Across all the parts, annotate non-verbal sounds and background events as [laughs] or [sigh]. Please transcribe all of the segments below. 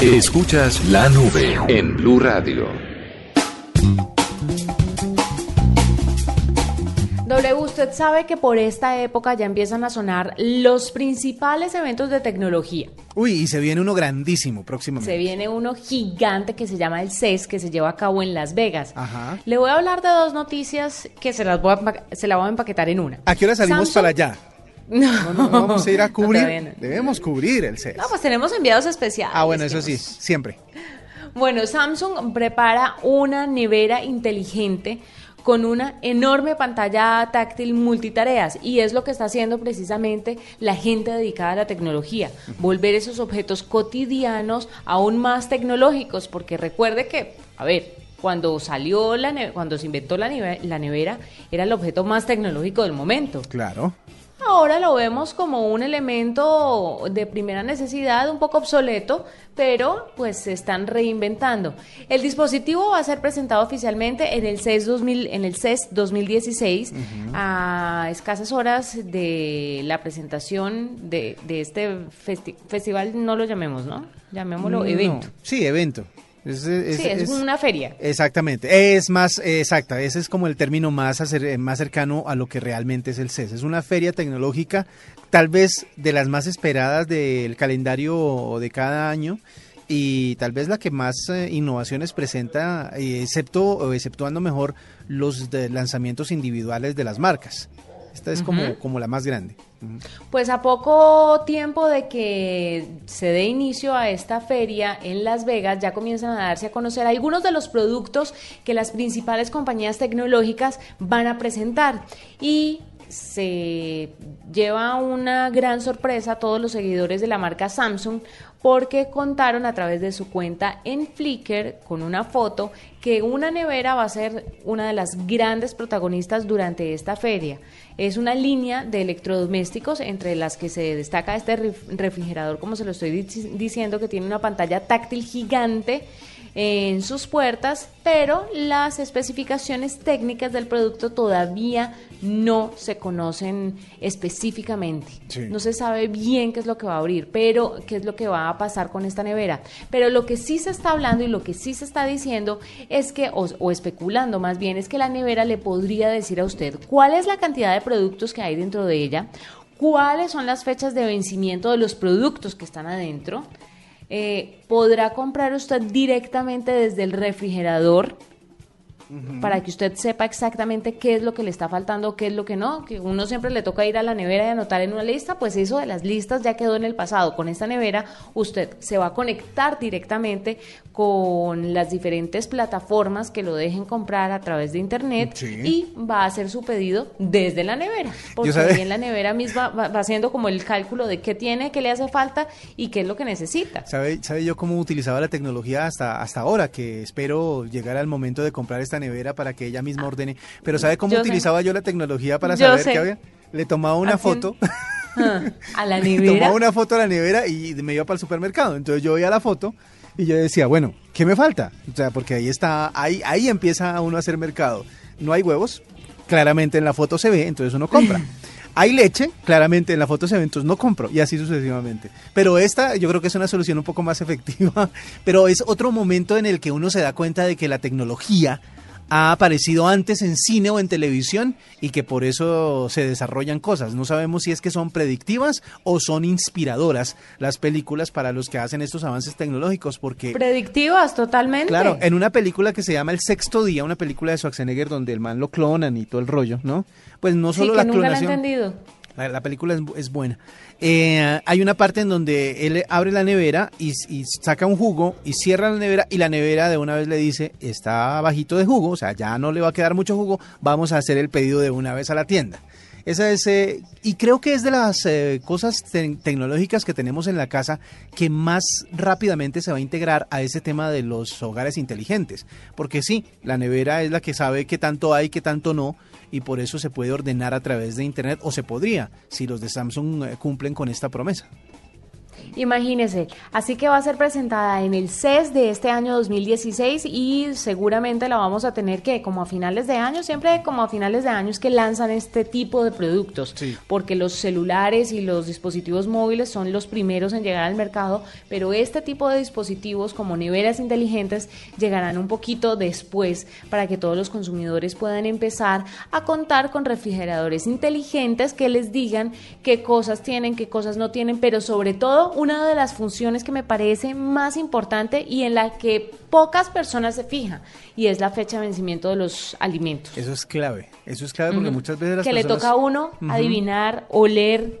Escuchas la nube en Blue Radio. W, usted sabe que por esta época ya empiezan a sonar los principales eventos de tecnología. Uy, y se viene uno grandísimo próximamente. Se viene uno gigante que se llama el CES, que se lleva a cabo en Las Vegas. Ajá. Le voy a hablar de dos noticias que se las voy a, se la voy a empaquetar en una. ¿A qué hora salimos Samsung- para allá? No, No, no, vamos a ir a cubrir. no. Debemos cubrir el CES. No, pues tenemos enviados especiales. ah, bueno, eso sí, nos- siempre. Bueno, Samsung prepara una nevera inteligente con una enorme pantalla táctil multitareas y es lo que está haciendo precisamente la gente dedicada a la tecnología, volver esos objetos cotidianos aún más tecnológicos, porque recuerde que, a ver, cuando salió la cuando se inventó la, neve- la nevera era el objeto más tecnológico del momento. Claro. Ahora lo vemos como un elemento de primera necesidad, un poco obsoleto, pero pues se están reinventando. El dispositivo va a ser presentado oficialmente en el CES 2000, en el CES 2016 a escasas horas de la presentación de, de este festi- festival, no lo llamemos, ¿no? Llamémoslo No, evento. Sí, evento. Es, es- sí, es, es- una feria. Exactamente, es más exacta, ese es como el término más, acer- más cercano a lo que realmente es el CES. Es una feria tecnológica, tal vez de las más esperadas del calendario de cada año y tal vez la que más eh, innovaciones presenta, eh, excepto o exceptuando mejor los de lanzamientos individuales de las marcas. Esta es como, como la más grande. Pues a poco tiempo de que se dé inicio a esta feria en Las Vegas, ya comienzan a darse a conocer algunos de los productos que las principales compañías tecnológicas van a presentar. Y se lleva una gran sorpresa a todos los seguidores de la marca Samsung porque contaron a través de su cuenta en Flickr con una foto que una nevera va a ser una de las grandes protagonistas durante esta feria. Es una línea de electrodomésticos entre las que se destaca este ref- refrigerador, como se lo estoy dic- diciendo, que tiene una pantalla táctil gigante en sus puertas, pero las especificaciones técnicas del producto todavía no se conocen específicamente. Sí. No se sabe bien qué es lo que va a abrir, pero qué es lo que va a pasar con esta nevera. Pero lo que sí se está hablando y lo que sí se está diciendo es que, o, o especulando más bien, es que la nevera le podría decir a usted cuál es la cantidad de productos que hay dentro de ella, cuáles son las fechas de vencimiento de los productos que están adentro. Eh, podrá comprar usted directamente desde el refrigerador para que usted sepa exactamente qué es lo que le está faltando, qué es lo que no, que uno siempre le toca ir a la nevera y anotar en una lista, pues eso de las listas ya quedó en el pasado. Con esta nevera usted se va a conectar directamente con las diferentes plataformas que lo dejen comprar a través de internet Sí. y va a hacer su pedido desde la nevera, porque ahí en la nevera misma va, va haciendo como el cálculo de qué tiene, qué le hace falta y qué es lo que necesita. ¿Sabe, ¿Sabe yo cómo utilizaba la tecnología hasta, hasta ahora? Que espero llegar al momento de comprar esta nevera para que ella misma ordene. Pero ¿sabe cómo Yo sé. utilizaba yo la tecnología para Yo saber sé. qué había? Le tomaba una foto, Ah, A la [laughs] le nevera. tomaba una foto a la nevera y me iba para el supermercado. Entonces yo veía la foto y yo decía, bueno, ¿qué me falta? O sea, porque ahí está, ahí, ahí empieza uno a hacer mercado. No hay huevos, claramente en la foto se ve, entonces uno compra. [laughs] Hay leche, claramente en la foto se ve, entonces no compro, y así sucesivamente. Pero esta yo creo que es una solución un poco más efectiva, [laughs] pero es otro momento en el que uno se da cuenta de que la tecnología ha aparecido antes en cine o en televisión y que por eso se desarrollan cosas. No sabemos si es que son predictivas o son inspiradoras las películas para los que hacen estos avances tecnológicos, porque Predictivas, totalmente. Claro, en una película que se llama El Sexto Día, una película de Schwarzenegger donde el man lo clonan y todo el rollo, ¿no? Pues no sí, solo que la nunca la he clonación. entendido. La, la película es, es buena. Eh, hay una parte en donde él abre la nevera y, saca un jugo y cierra la nevera y la nevera de una vez le dice, está bajito de jugo, o sea, ya no le va a quedar mucho jugo, vamos a hacer el pedido de una vez a la tienda. Esa es, eh, y creo que es de las eh, cosas te- tecnológicas que tenemos en la casa que más rápidamente se va a integrar a ese tema de los hogares inteligentes. Porque sí, la nevera es la que sabe qué tanto hay, qué tanto no, y por eso se puede ordenar a través de Internet, o se podría, si los de Samsung eh, cumplen con esta promesa. Imagínese, así que va a ser presentada en el CES de este año 2016 y seguramente la vamos a tener que como a finales de año, siempre como a finales de año es que lanzan este tipo de productos, Sí. porque los celulares y los dispositivos móviles son los primeros en llegar al mercado, pero este tipo de dispositivos como neveras inteligentes llegarán un poquito después para que todos los consumidores puedan empezar a contar con refrigeradores inteligentes que les digan qué cosas tienen, qué cosas no tienen, pero sobre todo una de las funciones que me parece más importante y en la que pocas personas se fijan y es la fecha de vencimiento de los alimentos. Eso es clave, eso es clave porque muchas veces las que le toca a uno adivinar, oler,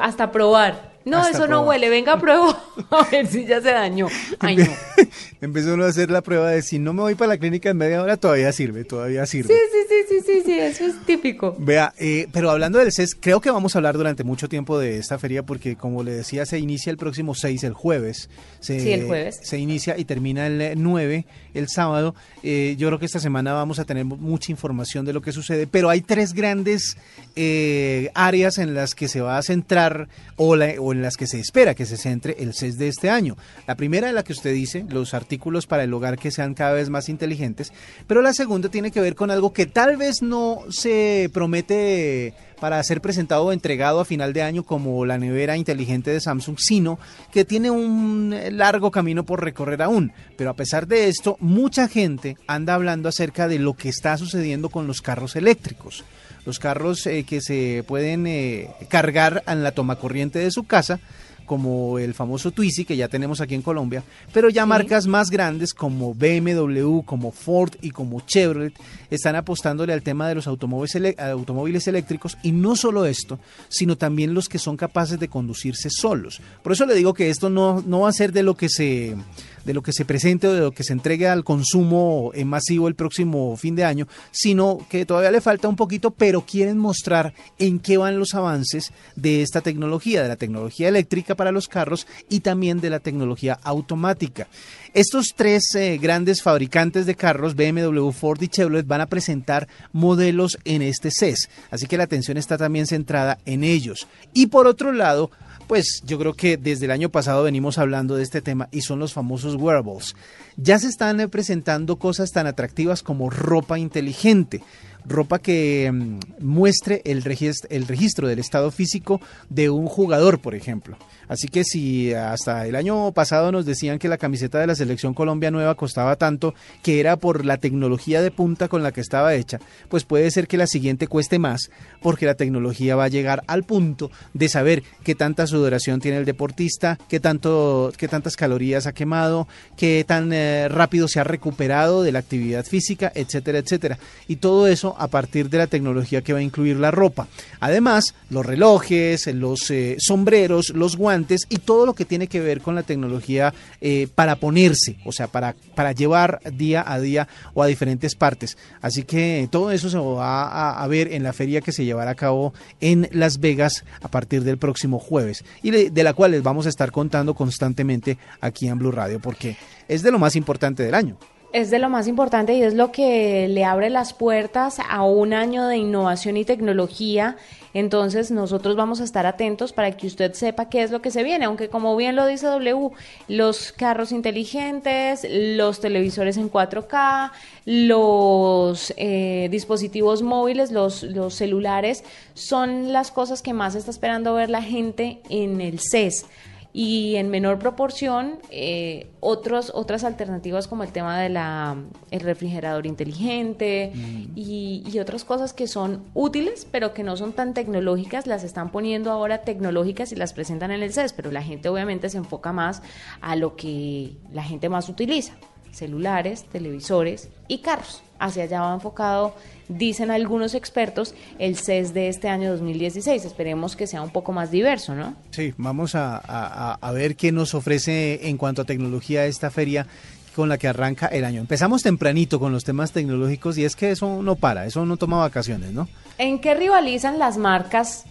hasta probar. No, Hasta eso no huele, venga, pruebo. [laughs] a ver si ya se dañó. Ay, no. [laughs] Empezó uno a hacer la prueba de si no me voy para la clínica en media hora, todavía sirve, todavía sirve. Sí, sí, sí, sí, sí, sí, eso es típico. Vea, eh, pero hablando del CES, creo que vamos a hablar durante mucho tiempo de esta feria porque, como le decía, se inicia el próximo 6, el jueves. Se, Sí, el jueves. Se inicia y termina el eh, 9, el sábado. Eh, yo creo que esta semana vamos a tener mu- mucha información de lo que sucede, pero hay tres grandes eh, áreas en las que se va a centrar o, la- en las que se espera que se centre el CES de este año. La primera es la que usted dice, los artículos para el hogar que sean cada vez más inteligentes, pero la segunda tiene que ver con algo que tal vez no se promete para ser presentado o entregado a final de año como la nevera inteligente de Samsung, sino que tiene un largo camino por recorrer aún. Pero a pesar de esto, mucha gente anda hablando acerca de lo que está sucediendo con los carros eléctricos. Los carros eh, que se pueden eh, cargar en la toma corriente de su casa, como el famoso Twizy que ya tenemos aquí en Colombia, pero ya Sí. marcas más grandes como BMW, como Ford y como Chevrolet están apostándole al tema de los automóviles, automóviles eléctricos y no solo esto, sino también los que son capaces de conducirse solos. Por eso le digo que esto no, no va a ser de lo que se de lo que se presente o de lo que se entregue al consumo en masivo el próximo fin de año, sino que todavía le falta un poquito, pero quieren mostrar en qué van los avances de esta tecnología, de la tecnología eléctrica para los carros y también de la tecnología automática. Estos tres eh, grandes fabricantes de carros, BMW, Ford y Chevrolet, van a presentar modelos en este CES, así que la atención está también centrada en ellos. Y por otro lado, pues yo creo que desde el año pasado venimos hablando de este tema y son los famosos wearables. Ya se están eh, presentando cosas tan atractivas como ropa inteligente, ropa que mm, muestre el registro, el registro del estado físico de un jugador, por ejemplo. Así que si hasta el año pasado nos decían que la camiseta de la selección Colombia nueva costaba tanto que era por la tecnología de punta con la que estaba hecha, pues puede ser que la siguiente cueste más porque la tecnología va a llegar al punto de saber qué tanta sudoración tiene el deportista, qué tanto qué tantas calorías ha quemado, qué tan eh, rápido se ha recuperado de la actividad física, etcétera, etcétera. Y todo eso a partir de la tecnología que va a incluir la ropa. Además, los relojes, los eh, sombreros, los guantes y todo lo que tiene que ver con la tecnología eh, para ponerse, o sea, para, para llevar día a día o a diferentes partes. Así que todo eso se va a, ver en la feria que se llevará a cabo en Las Vegas a partir del próximo jueves y de, de la cual les vamos a estar contando constantemente aquí en Blue Radio porque es de lo más importante del año. Es de lo más importante y es lo que le abre las puertas a un año de innovación y tecnología. Entonces nosotros vamos a estar atentos para que usted sepa qué es lo que se viene, aunque como bien lo dice W, los carros inteligentes, los televisores en 4K, los eh, dispositivos móviles, los, los celulares, son las cosas que más está esperando ver la gente en el CES y en menor proporción eh, otros, otras alternativas como el tema de la el refrigerador inteligente y, y otras cosas que son útiles pero que no son tan tecnológicas las están poniendo ahora tecnológicas y las presentan en el CES pero la gente obviamente se enfoca más a lo que la gente más utiliza celulares, televisores y carros. Hacia allá va enfocado, dicen algunos expertos, el CES de este año 2016. Esperemos que sea un poco más diverso, ¿no? Sí, vamos a, a- a ver qué nos ofrece en cuanto a tecnología esta feria con la que arranca el año. Empezamos tempranito con los temas tecnológicos y es que eso no para, eso no toma vacaciones, ¿no? ¿En qué rivalizan las marcas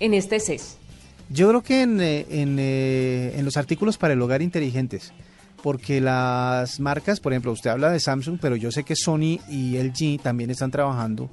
en este CES? Yo creo que en, eh, en, eh, en los artículos para el hogar inteligentes, porque las marcas, por ejemplo, usted habla de Samsung, pero yo sé que Sony y LG también están trabajando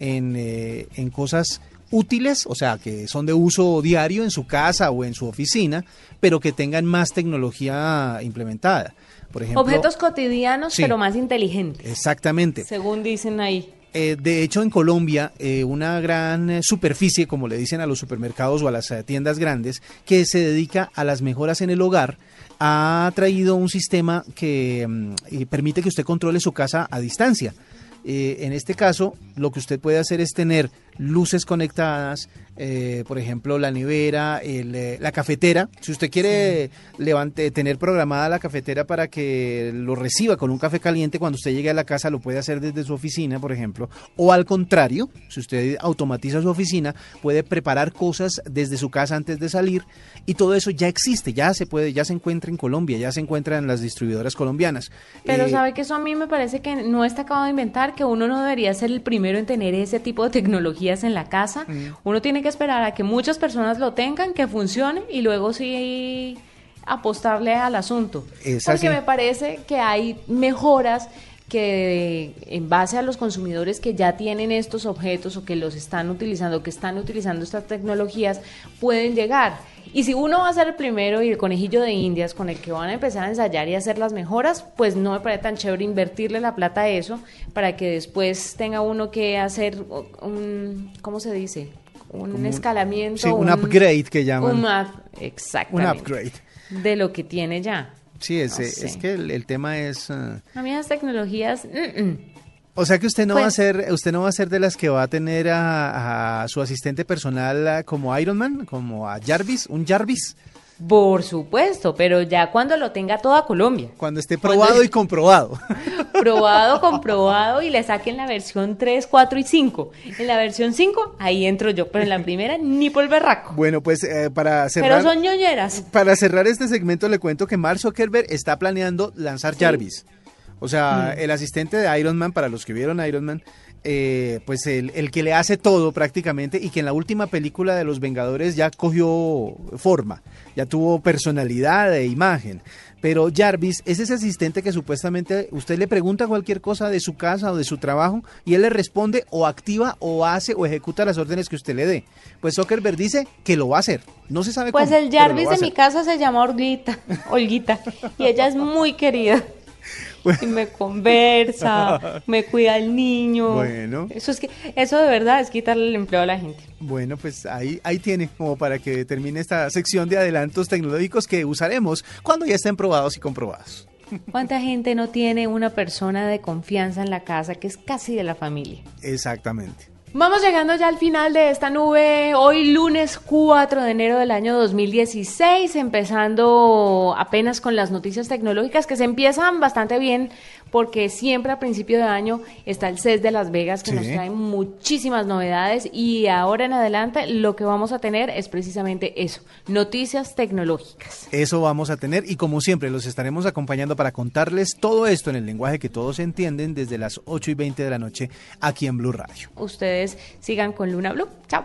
en, eh, en cosas útiles, o sea, que son de uso diario en su casa o en su oficina, pero que tengan más tecnología implementada. Por ejemplo, Objetos cotidianos, Sí. pero más inteligentes, Exactamente. según dicen ahí. Eh, de hecho, en Colombia, eh, una gran eh, superficie, como le dicen a los supermercados o a las tiendas grandes, que se dedica a las mejoras en el hogar, ha traído un sistema que mm, permite que usted controle su casa a distancia. En este caso, lo que usted puede hacer es tener luces conectadas, eh, por ejemplo, la nevera, el, eh, la cafetera. Si usted quiere levante, tener programada la cafetera para que lo reciba con un café caliente cuando usted llegue a la casa, lo puede hacer desde su oficina, por ejemplo. O al contrario, si usted automatiza su oficina, puede preparar cosas desde su casa antes de salir. Y todo eso ya existe, ya se puede, ya se encuentra en Colombia, ya se encuentra en las distribuidoras colombianas. Pero Eh, sabe que eso a mí me parece que no está acabado de inventar, que uno no debería ser el primero en tener ese tipo de en la casa. Mm. Uno tiene que esperar a que muchas personas lo tengan, que funcione y luego sí apostarle al asunto. Es Porque así. me parece que hay mejoras que en base a los consumidores que ya tienen estos objetos o que los están utilizando, que están utilizando estas tecnologías, pueden llegar. Y si uno va a ser el primero y el conejillo de indias con el que van a empezar a ensayar y hacer las mejoras, pues no me parece tan chévere invertirle la plata a eso para que después tenga uno que hacer un, ¿cómo se dice? Un Como escalamiento. sí, un upgrade que llaman. Un up- un exactamente. upgrade. De lo que tiene ya. Sí, es, No eh, sé. es que el, el tema es... ah, A mí las tecnologías... mm, mm. O sea que usted no va a Pues- ser, usted no va a ser de las que va a tener a, a su asistente personal ah, como Iron Man, como a Jarvis, un Jarvis, Por supuesto, pero ya cuando lo tenga toda Colombia. cuando esté probado y comprobado. [laughs] Probado, comprobado y le saquen la versión 3, 4 y 5. En la versión 5, ahí entro yo, pero en la primera ni por el berraco. bueno, pues eh, para Pero cerrar, son ñoñeras. para cerrar este segmento le cuento que Mark Zuckerberg está planeando lanzar Jarvis. O sea, Mm. el asistente de Iron Man, para los que vieron Iron Man, eh, pues el, el que le hace todo prácticamente y que en la última película de Los Vengadores ya cogió forma, ya tuvo personalidad e imagen. Pero Jarvis es ese asistente que supuestamente usted le pregunta cualquier cosa de su casa o de su trabajo y él le responde o activa o hace o ejecuta las órdenes que usted le dé. Pues Zuckerberg dice que lo va a hacer. No se sabe Pues cómo. el pero lo Jarvis de mi casa se llama Olguita, Olguita, y ella es muy querida. [laughs] Y me conversa, me cuida el niño. Bueno. Eso es que, eso de verdad es quitarle el empleo a la gente. Bueno, pues ahí, ahí tiene como para que termine esta sección de adelantos tecnológicos que usaremos cuando ya estén probados y comprobados. [laughs] ¿Cuánta gente no tiene una persona de confianza en la casa que es casi de la familia? Exactamente. Vamos llegando ya al final de esta nube, hoy lunes 4 de enero del año 2016, empezando apenas con las noticias tecnológicas que se empiezan bastante bien porque siempre a principio de año está el CES de Las Vegas que Sí. nos trae muchísimas novedades y ahora en adelante lo que vamos a tener es precisamente eso, noticias tecnológicas. Eso vamos a tener y como siempre los estaremos acompañando para contarles todo esto en el lenguaje que todos entienden desde las 8 y 20 de la noche aquí en Blue Radio. Ustedes sigan con Luna Blue. Chao.